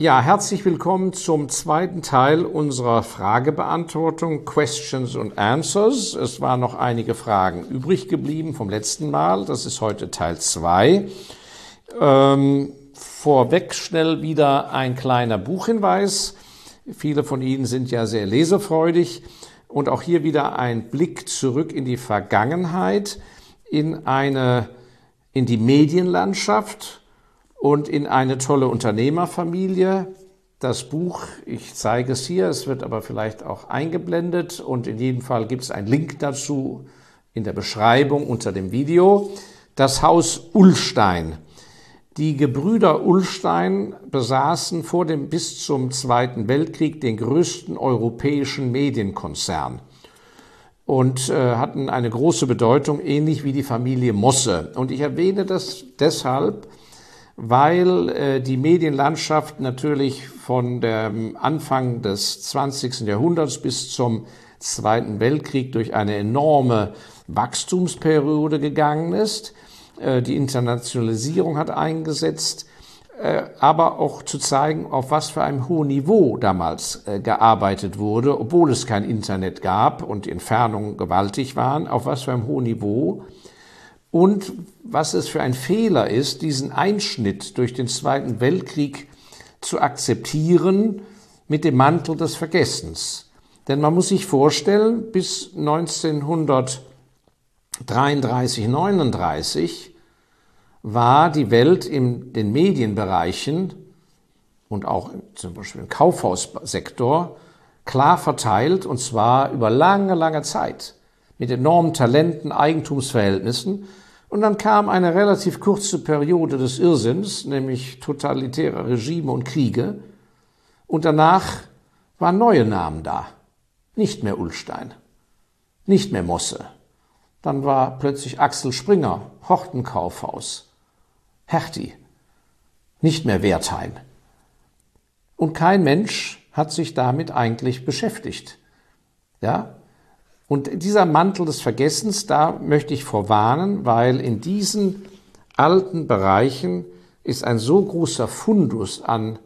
Ja, herzlich willkommen zum zweiten Teil unserer Fragebeantwortung Questions und Answers. Es waren noch einige Fragen übrig geblieben vom letzten Mal. Das ist heute Teil zwei. Ähm, vorweg schnell wieder ein kleiner Buchhinweis. Viele von Ihnen sind ja sehr lesefreudig. Und auch hier wieder ein Blick zurück in die Vergangenheit, in eine, in die Medienlandschaft und in eine tolle Unternehmerfamilie. Das Buch, ich zeige es hier, es wird aber vielleicht auch eingeblendet und in jedem Fall gibt es einen Link dazu in der Beschreibung unter dem Video. Das Haus Ullstein. Die Gebrüder Ullstein besaßen vor dem bis zum Zweiten Weltkrieg den größten europäischen Medienkonzern und äh, hatten eine große Bedeutung, ähnlich wie die Familie Mosse. Und ich erwähne das deshalb, weil äh, die Medienlandschaft natürlich von dem Anfang des 20. Jahrhunderts bis zum Zweiten Weltkrieg durch eine enorme Wachstumsperiode gegangen ist. Äh, die Internationalisierung hat eingesetzt, äh, aber auch zu zeigen, auf was für einem hohen Niveau damals äh, gearbeitet wurde, obwohl es kein Internet gab und die Entfernungen gewaltig waren, auf was für einem hohen Niveau und was es für ein Fehler ist, diesen Einschnitt durch den Zweiten Weltkrieg zu akzeptieren mit dem Mantel des Vergessens. Denn man muss sich vorstellen, bis 1933, 39 war die Welt in den Medienbereichen und auch zum Beispiel im Kaufhaussektor klar verteilt und zwar über lange, lange Zeit mit enormen Talenten, Eigentumsverhältnissen. Und dann kam eine relativ kurze Periode des Irrsinns, nämlich totalitäre Regime und Kriege. Und danach waren neue Namen da. Nicht mehr Ullstein, nicht mehr Mosse. Dann war plötzlich Axel Springer, Hortenkaufhaus, Hertie, nicht mehr Wertheim. Und kein Mensch hat sich damit eigentlich beschäftigt. Ja, und dieser Mantel des Vergessens, da möchte ich vorwarnen, weil in diesen alten Bereichen ist ein so großer Fundus an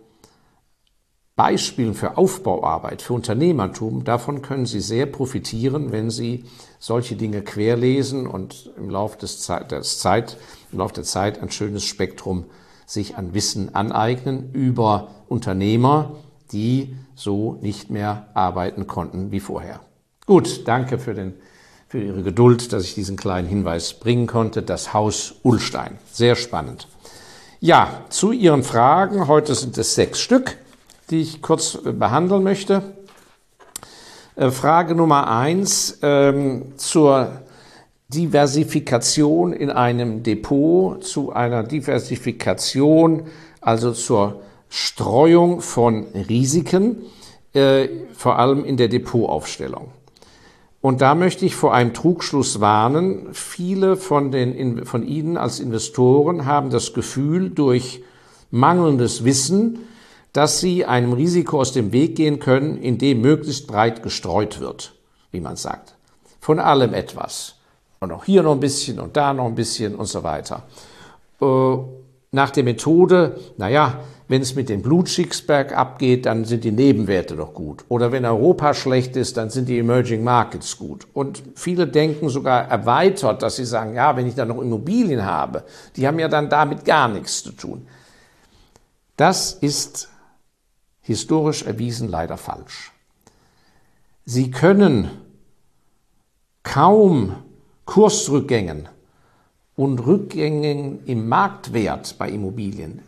Beispielen für Aufbauarbeit, für Unternehmertum. Davon können Sie sehr profitieren, wenn Sie solche Dinge querlesen und im Laufe des Zeit, des Zeit, im Laufe der Zeit ein schönes Spektrum sich an Wissen aneignen über Unternehmer, die so nicht mehr arbeiten konnten wie vorher. Gut, danke für, den, für Ihre Geduld, dass ich diesen kleinen Hinweis bringen konnte. Das Haus Ullstein. Sehr spannend. Ja, zu Ihren Fragen. Heute sind es sechs Stück, die ich kurz äh, behandeln möchte. Äh, Frage Nummer eins ähm, zur Diversifikation in einem Depot, zu einer Diversifikation, also zur Streuung von Risiken, äh, vor allem in der Depotaufstellung. Und da möchte ich vor einem Trugschluss warnen. Viele von, den, von Ihnen als Investoren haben das Gefühl, durch mangelndes Wissen, dass sie einem Risiko aus dem Weg gehen können, indem möglichst breit gestreut wird, wie man sagt. Von allem etwas. Und auch hier noch ein bisschen und da noch ein bisschen und so weiter. Nach der Methode, naja, wenn es mit den Blutschicks bergab geht, dann sind die Nebenwerte doch gut. Oder wenn Europa schlecht ist, dann sind die Emerging Markets gut. Und viele denken sogar erweitert, dass sie sagen, ja, wenn ich dann noch Immobilien habe, die haben ja dann damit gar nichts zu tun. Das ist historisch erwiesen leider falsch. Sie können kaum Kursrückgängen und Rückgängen im Marktwert bei Immobilien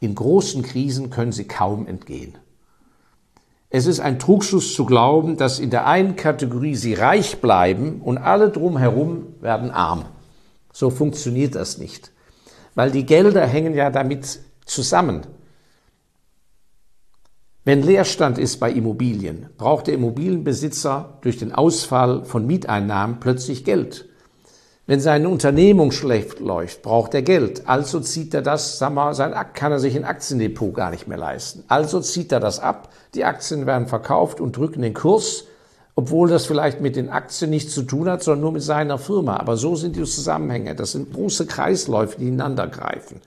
in großen Krisen können sie kaum entgehen. Es ist ein Trugschluss zu glauben, dass in der einen Kategorie sie reich bleiben und alle drumherum werden arm. So funktioniert das nicht. Weil die Gelder hängen ja damit zusammen. Wenn Leerstand ist bei Immobilien, braucht der Immobilienbesitzer durch den Ausfall von Mieteinnahmen plötzlich Geld. Wenn seine Unternehmung schlecht läuft, braucht er Geld. Also zieht er das, wir, sein, kann er sich ein Aktiendepot gar nicht mehr leisten. Also zieht er das ab. Die Aktien werden verkauft und drücken den Kurs, obwohl das vielleicht mit den Aktien nichts zu tun hat, sondern nur mit seiner Firma. Aber so sind die Zusammenhänge. Das sind große Kreisläufe, die ineinander greifen.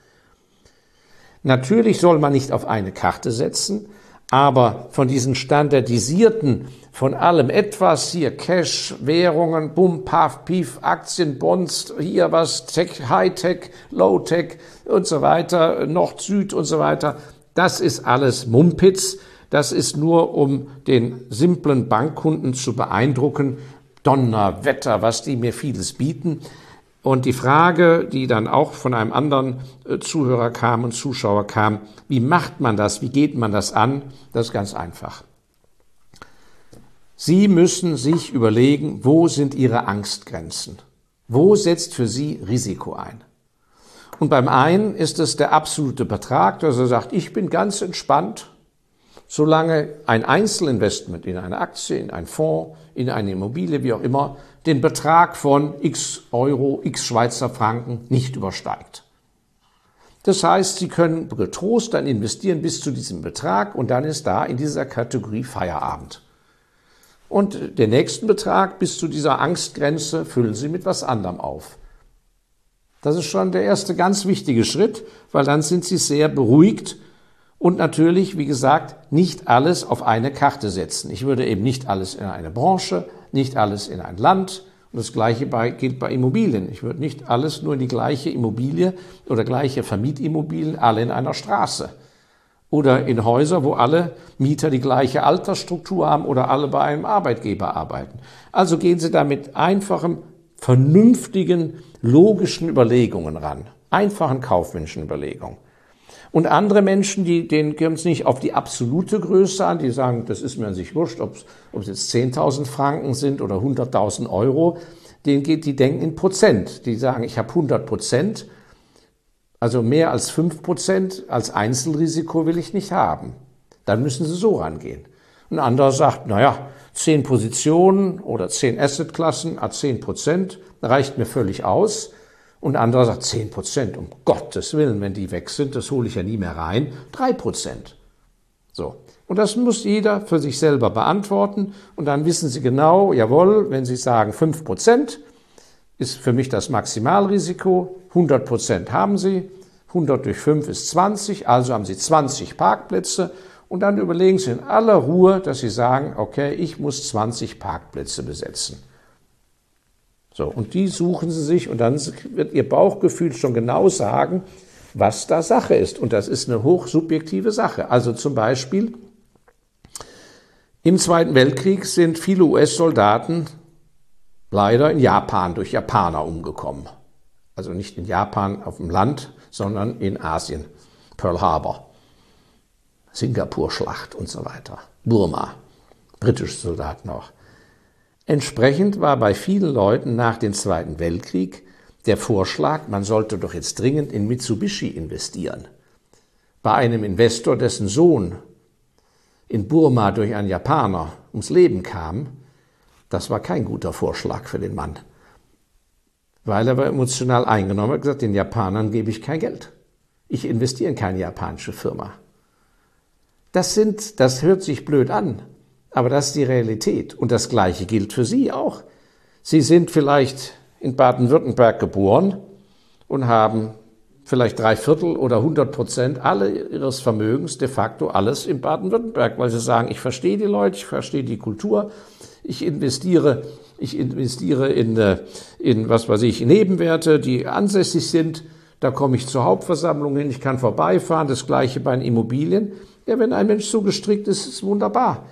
Natürlich soll man nicht auf eine Karte setzen, aber von diesen standardisierten, von allem etwas, hier Cash, Währungen, Bum, Paf, Pief, Aktien, Bonds, hier was, Tech, Hightech, Low-Tech und so weiter, Nord, Süd und so weiter, das ist alles Mumpitz. Das ist nur, um den simplen Bankkunden zu beeindrucken. Donnerwetter, was die mir vieles bieten. Und die Frage, die dann auch von einem anderen äh, Zuhörer kam und Zuschauer kam, wie macht man das, wie geht man das an, das ist ganz einfach. Sie müssen sich überlegen, wo sind Ihre Angstgrenzen? Wo setzt für Sie Risiko ein? Und beim einen ist es der absolute Betrag, dass er sagt, ich bin ganz entspannt, solange ein Einzelinvestment in eine Aktie, in einen Fonds, in eine Immobilie, wie auch immer, den Betrag von x Euro, x Schweizer Franken nicht übersteigt. Das heißt, Sie können getrost dann investieren bis zu diesem Betrag und dann ist da in dieser Kategorie Feierabend. Und den nächsten Betrag bis zu dieser Angstgrenze füllen Sie mit was anderem auf. Das ist schon der erste ganz wichtige Schritt, weil dann sind Sie sehr beruhigt und natürlich, wie gesagt, nicht alles auf eine Karte setzen. Ich würde eben nicht alles in eine Branche, nicht alles in ein Land. Und das Gleiche bei, gilt bei Immobilien. Ich würde nicht alles nur in die gleiche Immobilie oder gleiche Vermietimmobilien alle in einer Straße. Oder in Häuser, wo alle Mieter die gleiche Altersstruktur haben oder alle bei einem Arbeitgeber arbeiten. Also gehen Sie da mit einfachen, vernünftigen, logischen Überlegungen ran. Einfachen kaufmännischen Überlegungen. Und andere Menschen, die, denen kommt es nicht auf die absolute Größe an, die sagen, das ist mir an sich wurscht, ob es jetzt 10.000 Franken sind oder 100.000 Euro, denen geht, die denken in Prozent. Die sagen, ich habe 100 Prozent, also mehr als 5 Prozent als Einzelrisiko will ich nicht haben. Dann müssen sie so rangehen. Ein anderer sagt, naja, 10 Positionen oder 10 Assetklassen a 10 Prozent reicht mir völlig aus. Und ein anderer sagt 10 Prozent, um Gottes Willen, wenn die weg sind, das hole ich ja nie mehr rein. 3 Prozent. So. Und das muss jeder für sich selber beantworten. Und dann wissen Sie genau, jawohl, wenn Sie sagen 5 Prozent, ist für mich das Maximalrisiko. 100 Prozent haben Sie. 100 durch 5 ist 20, also haben Sie 20 Parkplätze. Und dann überlegen Sie in aller Ruhe, dass Sie sagen, okay, ich muss 20 Parkplätze besetzen. So, und die suchen sie sich und dann wird ihr Bauchgefühl schon genau sagen, was da Sache ist. Und das ist eine hochsubjektive Sache. Also zum Beispiel, im Zweiten Weltkrieg sind viele US-Soldaten leider in Japan durch Japaner umgekommen. Also nicht in Japan auf dem Land, sondern in Asien. Pearl Harbor, Singapur-Schlacht und so weiter. Burma, britische Soldaten auch. Entsprechend war bei vielen Leuten nach dem Zweiten Weltkrieg der Vorschlag, man sollte doch jetzt dringend in Mitsubishi investieren. Bei einem Investor, dessen Sohn in Burma durch einen Japaner ums Leben kam, das war kein guter Vorschlag für den Mann. Weil er war emotional eingenommen hat gesagt, den Japanern gebe ich kein Geld. Ich investiere in keine japanische Firma. Das sind, das hört sich blöd an, aber das ist die Realität. Und das Gleiche gilt für Sie auch. Sie sind vielleicht in Baden-Württemberg geboren und haben vielleicht drei Viertel oder 100 Prozent alle ihres Vermögens de facto alles in Baden-Württemberg, weil sie sagen, ich verstehe die Leute, ich verstehe die Kultur, ich investiere, ich investiere in, äh, in was weiß ich, Nebenwerte, die ansässig sind. Da komme ich zur Hauptversammlung hin, ich kann vorbeifahren. Das Gleiche bei den Immobilien. Ja, wenn ein Mensch so gestrickt ist, ist es wunderbar.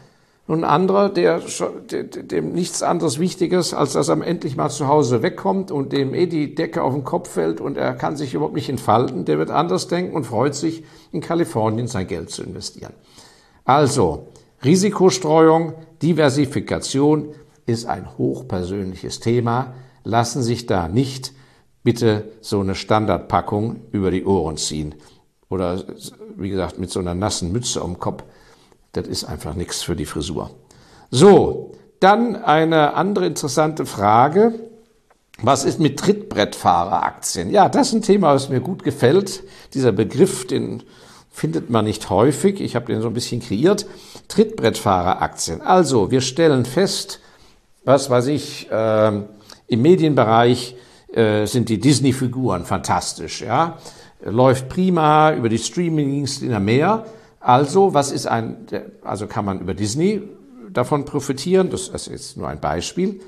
Und ein anderer, der, dem nichts anderes Wichtiges, als dass er endlich mal zu Hause wegkommt und dem eh die Decke auf den Kopf fällt und er kann sich überhaupt nicht entfalten, der wird anders denken und freut sich, in Kalifornien sein Geld zu investieren. Also, Risikostreuung, Diversifikation ist ein hochpersönliches Thema. Lassen sich da nicht bitte so eine Standardpackung über die Ohren ziehen. Oder, wie gesagt, mit so einer nassen Mütze am Kopf das ist einfach nichts für die Frisur. So, dann eine andere interessante Frage. Was ist mit Trittbrettfahreraktien? Ja, das ist ein Thema, was mir gut gefällt. Dieser Begriff, den findet man nicht häufig. Ich habe den so ein bisschen kreiert. Trittbrettfahreraktien. Also, wir stellen fest, was weiß ich, äh, im Medienbereich äh, sind die Disney-Figuren fantastisch, ja. läuft prima über die Streamingdienste in der Meer. Also, was ist ein, also kann man über Disney davon profitieren? Das ist jetzt nur ein Beispiel.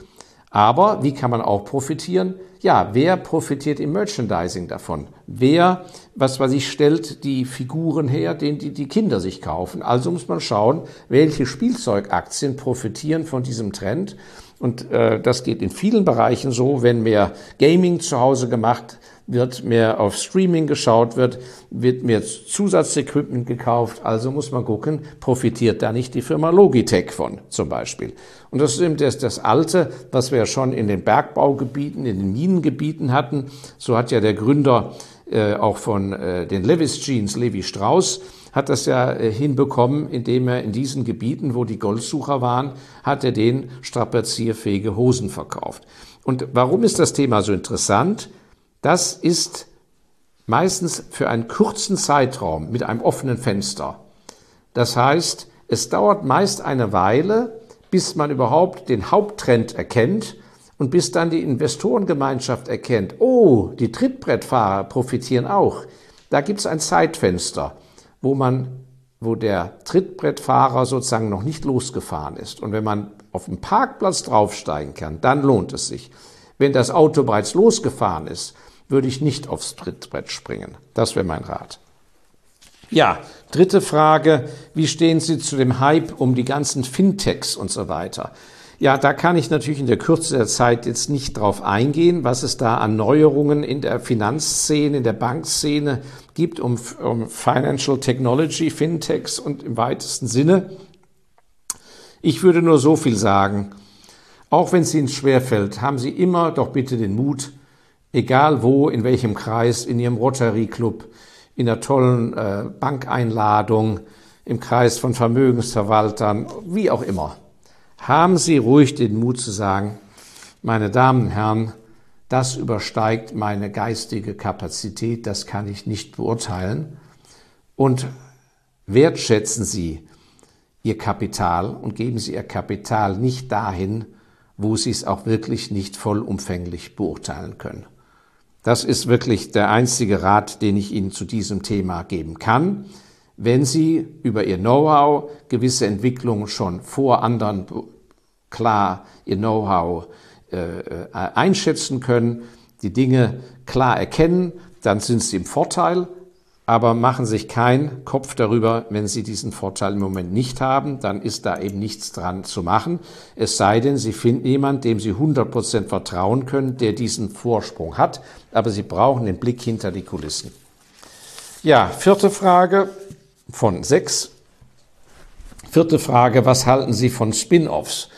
Aber wie kann man auch profitieren? Ja, wer profitiert im Merchandising davon? Wer, was weiß ich, stellt die Figuren her, den die, die Kinder sich kaufen? Also muss man schauen, welche Spielzeugaktien profitieren von diesem Trend. Und äh, das geht in vielen Bereichen so, wenn mehr Gaming zu Hause gemacht wird, mehr auf Streaming geschaut wird, wird mehr Zusatzequipment gekauft. Also muss man gucken, profitiert da nicht die Firma Logitech von zum Beispiel. Und das ist eben das, das Alte, was wir ja schon in den Bergbaugebieten, in den Minengebieten hatten. So hat ja der Gründer äh, auch von äh, den Levis Jeans, Levi Strauss, hat das ja äh, hinbekommen, indem er in diesen Gebieten, wo die Goldsucher waren, hat er den strapazierfähige Hosen verkauft. Und warum ist das Thema so interessant? Das ist meistens für einen kurzen Zeitraum mit einem offenen Fenster. Das heißt, es dauert meist eine Weile, bis man überhaupt den Haupttrend erkennt und bis dann die Investorengemeinschaft erkennt, oh, die Trittbrettfahrer profitieren auch. Da gibt es ein Zeitfenster, wo man, wo der Trittbrettfahrer sozusagen noch nicht losgefahren ist. Und wenn man auf dem Parkplatz draufsteigen kann, dann lohnt es sich. Wenn das Auto bereits losgefahren ist, würde ich nicht aufs Trittbrett springen. Das wäre mein Rat. Ja, dritte Frage. Wie stehen Sie zu dem Hype um die ganzen Fintechs und so weiter? Ja, da kann ich natürlich in der Kürze der Zeit jetzt nicht drauf eingehen, was es da an Neuerungen in der Finanzszene, in der Bankszene gibt, um, um Financial Technology, Fintechs und im weitesten Sinne. Ich würde nur so viel sagen. Auch wenn es Ihnen schwerfällt, haben Sie immer doch bitte den Mut, egal wo, in welchem Kreis, in Ihrem Rotary Club, in der tollen äh, Bankeinladung, im Kreis von Vermögensverwaltern, wie auch immer. Haben Sie ruhig den Mut zu sagen, meine Damen und Herren, das übersteigt meine geistige Kapazität, das kann ich nicht beurteilen. Und wertschätzen Sie Ihr Kapital und geben Sie Ihr Kapital nicht dahin, wo Sie es auch wirklich nicht vollumfänglich beurteilen können. Das ist wirklich der einzige Rat, den ich Ihnen zu diesem Thema geben kann. Wenn Sie über Ihr Know-how gewisse Entwicklungen schon vor anderen klar Ihr Know-how äh, äh, einschätzen können, die Dinge klar erkennen, dann sind Sie im Vorteil aber machen sich keinen Kopf darüber, wenn Sie diesen Vorteil im Moment nicht haben, dann ist da eben nichts dran zu machen. Es sei denn, Sie finden jemanden, dem Sie 100% vertrauen können, der diesen Vorsprung hat, aber Sie brauchen den Blick hinter die Kulissen. Ja, vierte Frage von sechs. Vierte Frage, was halten Sie von Spin-offs?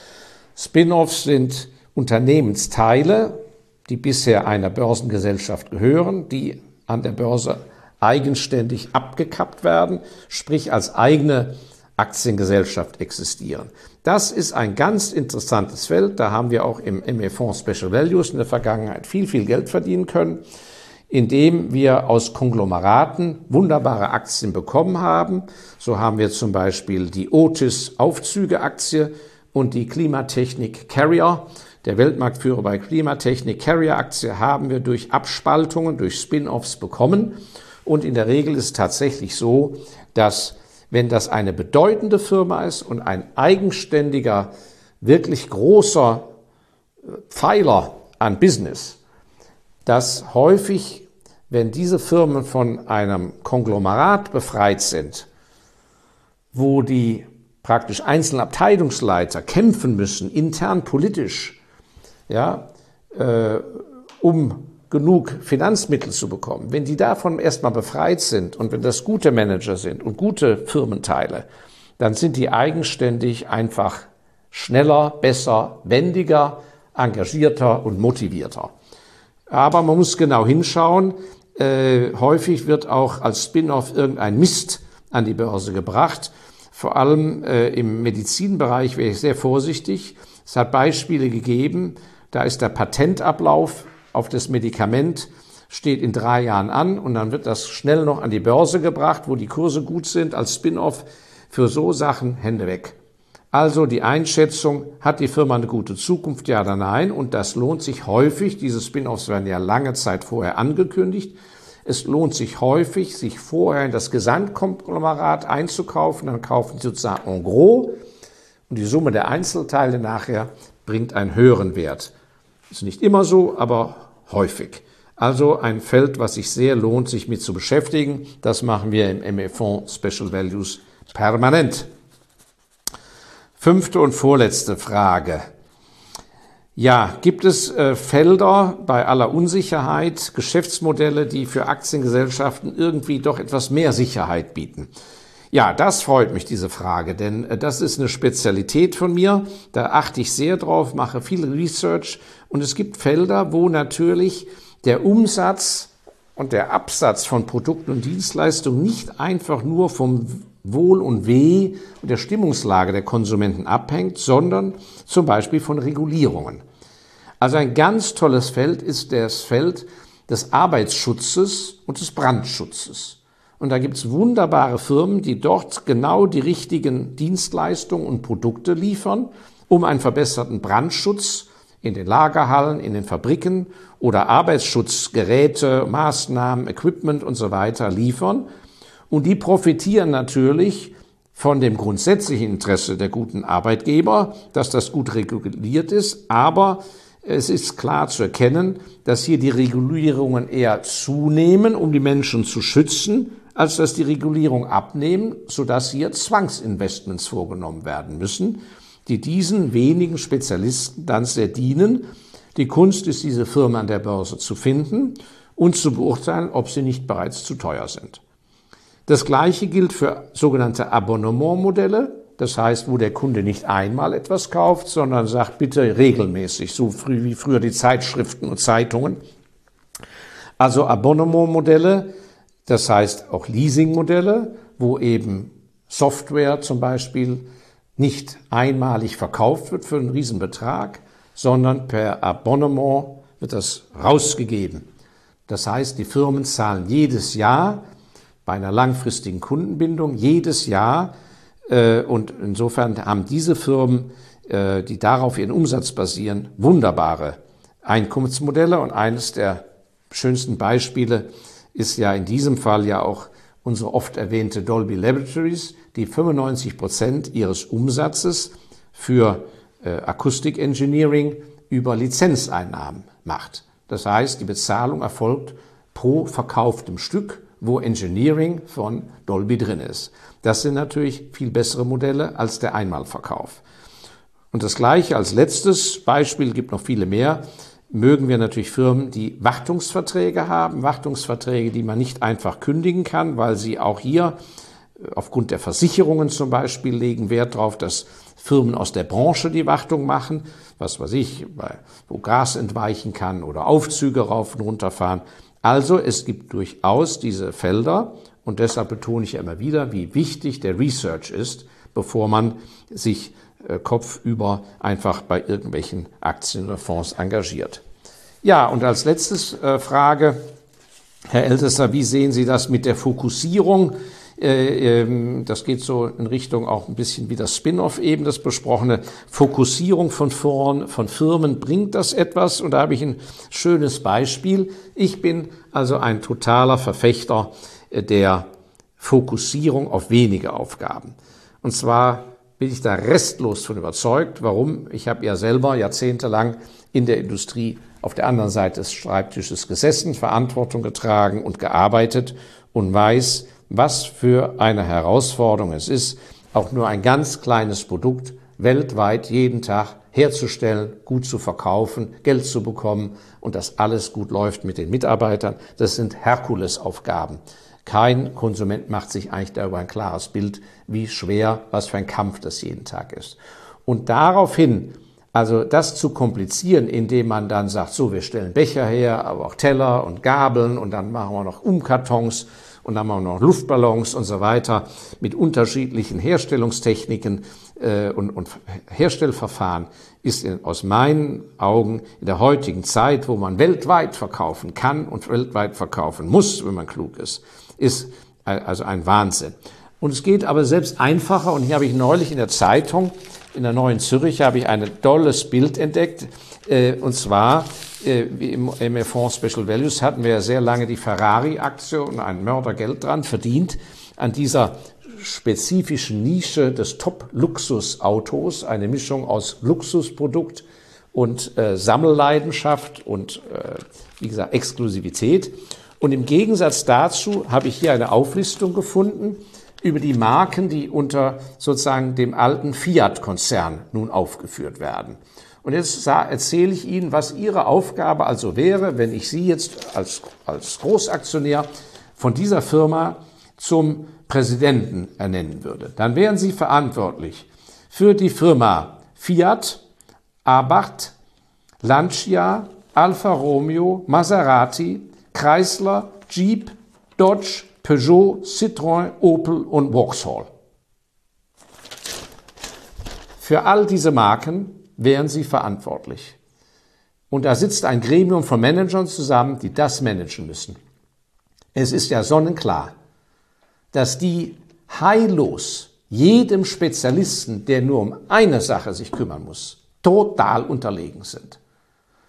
Spin-offs sind Unternehmensteile, die bisher einer Börsengesellschaft gehören, die an der Börse eigenständig abgekappt werden, sprich als eigene Aktiengesellschaft existieren. Das ist ein ganz interessantes Feld. Da haben wir auch im ME-Fonds Special Values in der Vergangenheit viel, viel Geld verdienen können, indem wir aus Konglomeraten wunderbare Aktien bekommen haben. So haben wir zum Beispiel die Otis Aufzüge-Aktie und die Klimatechnik Carrier. Der Weltmarktführer bei Klimatechnik Carrier Aktie haben wir durch Abspaltungen, durch Spin-offs bekommen. Und in der Regel ist es tatsächlich so, dass wenn das eine bedeutende Firma ist und ein eigenständiger, wirklich großer äh, Pfeiler an Business, dass häufig, wenn diese Firmen von einem Konglomerat befreit sind, wo die praktisch einzelnen Abteilungsleiter kämpfen müssen, intern politisch, ja, äh, um genug Finanzmittel zu bekommen, wenn die davon erstmal befreit sind und wenn das gute Manager sind und gute Firmenteile, dann sind die eigenständig einfach schneller, besser, wendiger, engagierter und motivierter. Aber man muss genau hinschauen. Äh, häufig wird auch als Spin-off irgendein Mist an die Börse gebracht. Vor allem äh, im Medizinbereich wäre ich sehr vorsichtig. Es hat Beispiele gegeben, da ist der Patentablauf auf das Medikament steht in drei Jahren an und dann wird das schnell noch an die Börse gebracht, wo die Kurse gut sind, als Spin-off. Für so Sachen Hände weg. Also die Einschätzung, hat die Firma eine gute Zukunft, ja oder nein? Und das lohnt sich häufig. Diese Spin-offs werden ja lange Zeit vorher angekündigt. Es lohnt sich häufig, sich vorher in das Gesamtkonglomerat einzukaufen, dann kaufen Sie sozusagen en gros und die Summe der Einzelteile nachher bringt einen höheren Wert. Ist nicht immer so, aber häufig. Also ein Feld, was sich sehr lohnt, sich mit zu beschäftigen. Das machen wir im ME-Fonds Special Values permanent. Fünfte und vorletzte Frage. Ja, gibt es äh, Felder bei aller Unsicherheit, Geschäftsmodelle, die für Aktiengesellschaften irgendwie doch etwas mehr Sicherheit bieten? Ja, das freut mich, diese Frage, denn äh, das ist eine Spezialität von mir. Da achte ich sehr drauf, mache viel Research und es gibt Felder, wo natürlich der Umsatz und der Absatz von Produkten und Dienstleistungen nicht einfach nur vom Wohl und Weh und der Stimmungslage der Konsumenten abhängt, sondern zum Beispiel von Regulierungen. Also ein ganz tolles Feld ist das Feld des Arbeitsschutzes und des Brandschutzes. Und da gibt es wunderbare Firmen, die dort genau die richtigen Dienstleistungen und Produkte liefern, um einen verbesserten Brandschutz in den Lagerhallen, in den Fabriken oder Arbeitsschutzgeräte, Maßnahmen, Equipment und so weiter liefern. Und die profitieren natürlich von dem grundsätzlichen Interesse der guten Arbeitgeber, dass das gut reguliert ist, aber es ist klar zu erkennen, dass hier die Regulierungen eher zunehmen, um die Menschen zu schützen, als dass die Regulierung abnehmen, sodass hier Zwangsinvestments vorgenommen werden müssen, die diesen wenigen Spezialisten dann sehr dienen. Die Kunst ist, diese Firmen an der Börse zu finden und zu beurteilen, ob sie nicht bereits zu teuer sind. Das Gleiche gilt für sogenannte Abonnementmodelle. Das heißt, wo der Kunde nicht einmal etwas kauft, sondern sagt, bitte regelmäßig, so früh wie früher die Zeitschriften und Zeitungen. Also Abonnementmodelle, das heißt auch Leasingmodelle, wo eben Software zum Beispiel nicht einmalig verkauft wird für einen Riesenbetrag, sondern per Abonnement wird das rausgegeben. Das heißt, die Firmen zahlen jedes Jahr bei einer langfristigen Kundenbindung jedes Jahr. Äh, und insofern haben diese Firmen, äh, die darauf ihren Umsatz basieren, wunderbare Einkommensmodelle. Und eines der schönsten Beispiele ist ja in diesem Fall ja auch unsere oft erwähnte Dolby Laboratories, die 95 Prozent ihres Umsatzes für äh, Akustik Engineering über Lizenzeinnahmen macht. Das heißt, die Bezahlung erfolgt pro verkauftem Stück wo Engineering von Dolby drin ist. Das sind natürlich viel bessere Modelle als der Einmalverkauf. Und das gleiche als letztes Beispiel, gibt noch viele mehr, mögen wir natürlich Firmen, die Wartungsverträge haben, Wartungsverträge, die man nicht einfach kündigen kann, weil sie auch hier äh, aufgrund der Versicherungen zum Beispiel legen Wert darauf, dass Firmen aus der Branche die Wartung machen, was weiß ich, wo Gas entweichen kann oder Aufzüge rauf und runter fahren. Also es gibt durchaus diese Felder und deshalb betone ich immer wieder, wie wichtig der Research ist, bevor man sich kopfüber einfach bei irgendwelchen Aktien oder Fonds engagiert. Ja, und als letztes äh, Frage, Herr Ältester, wie sehen Sie das mit der Fokussierung äh, ähm, das geht so in Richtung auch ein bisschen wie das Spin-off eben, das besprochene Fokussierung von, Firmen, von Firmen, bringt das etwas? Und da habe ich ein schönes Beispiel. Ich bin also ein totaler Verfechter äh, der Fokussierung auf wenige Aufgaben. Und zwar bin ich da restlos von überzeugt. Warum? Ich habe ja selber jahrzehntelang in der Industrie auf der anderen Seite des Schreibtisches gesessen, Verantwortung getragen und gearbeitet und weiß, was für eine Herausforderung es ist, auch nur ein ganz kleines Produkt weltweit jeden Tag herzustellen, gut zu verkaufen, Geld zu bekommen und dass alles gut läuft mit den Mitarbeitern. Das sind Herkulesaufgaben. Kein Konsument macht sich eigentlich darüber ein klares Bild, wie schwer, was für ein Kampf das jeden Tag ist. Und daraufhin, also das zu komplizieren, indem man dann sagt, so, wir stellen Becher her, aber auch Teller und Gabeln und dann machen wir noch Umkartons und dann haben wir noch Luftballons und so weiter mit unterschiedlichen Herstellungstechniken äh, und, und Herstellverfahren ist in, aus meinen Augen in der heutigen Zeit, wo man weltweit verkaufen kann und weltweit verkaufen muss, wenn man klug ist, ist also ein Wahnsinn. Und es geht aber selbst einfacher. Und hier habe ich neulich in der Zeitung, in der Neuen Zürich, habe ich ein tolles Bild entdeckt. Äh, und zwar äh, im MF Special Values hatten wir ja sehr lange die Ferrari-Aktie und ein Mördergeld dran verdient an dieser spezifischen Nische des Top-Luxus-Autos, eine Mischung aus Luxusprodukt und äh, Sammelleidenschaft und, äh, wie gesagt, Exklusivität. Und im Gegensatz dazu habe ich hier eine Auflistung gefunden über die Marken, die unter sozusagen dem alten Fiat-Konzern nun aufgeführt werden. Und jetzt erzähle ich Ihnen, was Ihre Aufgabe also wäre, wenn ich Sie jetzt als, als Großaktionär von dieser Firma zum Präsidenten ernennen würde. Dann wären Sie verantwortlich für die Firma Fiat, Abarth, Lancia, Alfa Romeo, Maserati, Chrysler, Jeep, Dodge, Peugeot, Citroën, Opel und Vauxhall. Für all diese Marken wären sie verantwortlich. Und da sitzt ein Gremium von Managern zusammen, die das managen müssen. Es ist ja sonnenklar, dass die heillos jedem Spezialisten, der nur um eine Sache sich kümmern muss, total unterlegen sind.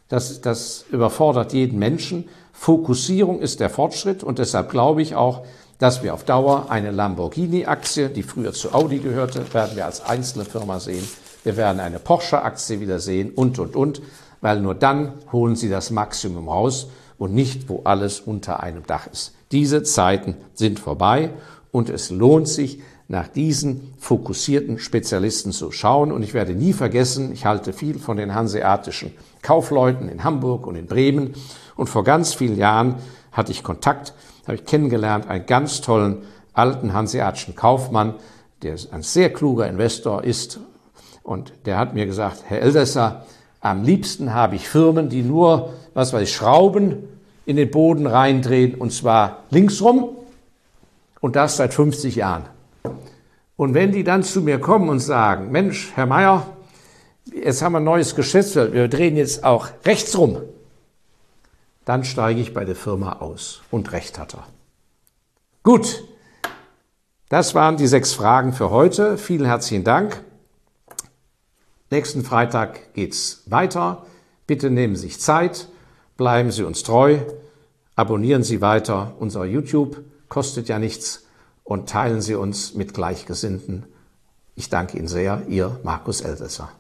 Das, das überfordert jeden Menschen. Fokussierung ist der Fortschritt und deshalb glaube ich auch, dass wir auf Dauer eine Lamborghini-Aktie, die früher zu Audi gehörte, werden wir als einzelne Firma sehen, wir werden eine Porsche-Aktie wieder sehen und, und, und, weil nur dann holen Sie das Maximum raus und nicht, wo alles unter einem Dach ist. Diese Zeiten sind vorbei und es lohnt sich, nach diesen fokussierten Spezialisten zu schauen. Und ich werde nie vergessen, ich halte viel von den hanseatischen Kaufleuten in Hamburg und in Bremen. Und vor ganz vielen Jahren hatte ich Kontakt, habe ich kennengelernt, einen ganz tollen alten hanseatischen Kaufmann, der ein sehr kluger Investor ist und der hat mir gesagt, Herr Elsässer, am liebsten habe ich Firmen, die nur, was weiß ich, Schrauben in den Boden reindrehen und zwar linksrum und das seit 50 Jahren. Und wenn die dann zu mir kommen und sagen, Mensch, Herr Meier, jetzt haben wir ein neues Geschäftsfeld, wir drehen jetzt auch rechts rum, dann steige ich bei der Firma aus. Und recht hat er. Gut, das waren die sechs Fragen für heute. Vielen herzlichen Dank. Nächsten Freitag geht's weiter. Bitte nehmen Sie sich Zeit, bleiben Sie uns treu, abonnieren Sie weiter unser YouTube, kostet ja nichts und teilen Sie uns mit Gleichgesinnten. Ich danke Ihnen sehr, Ihr Markus Elsässer.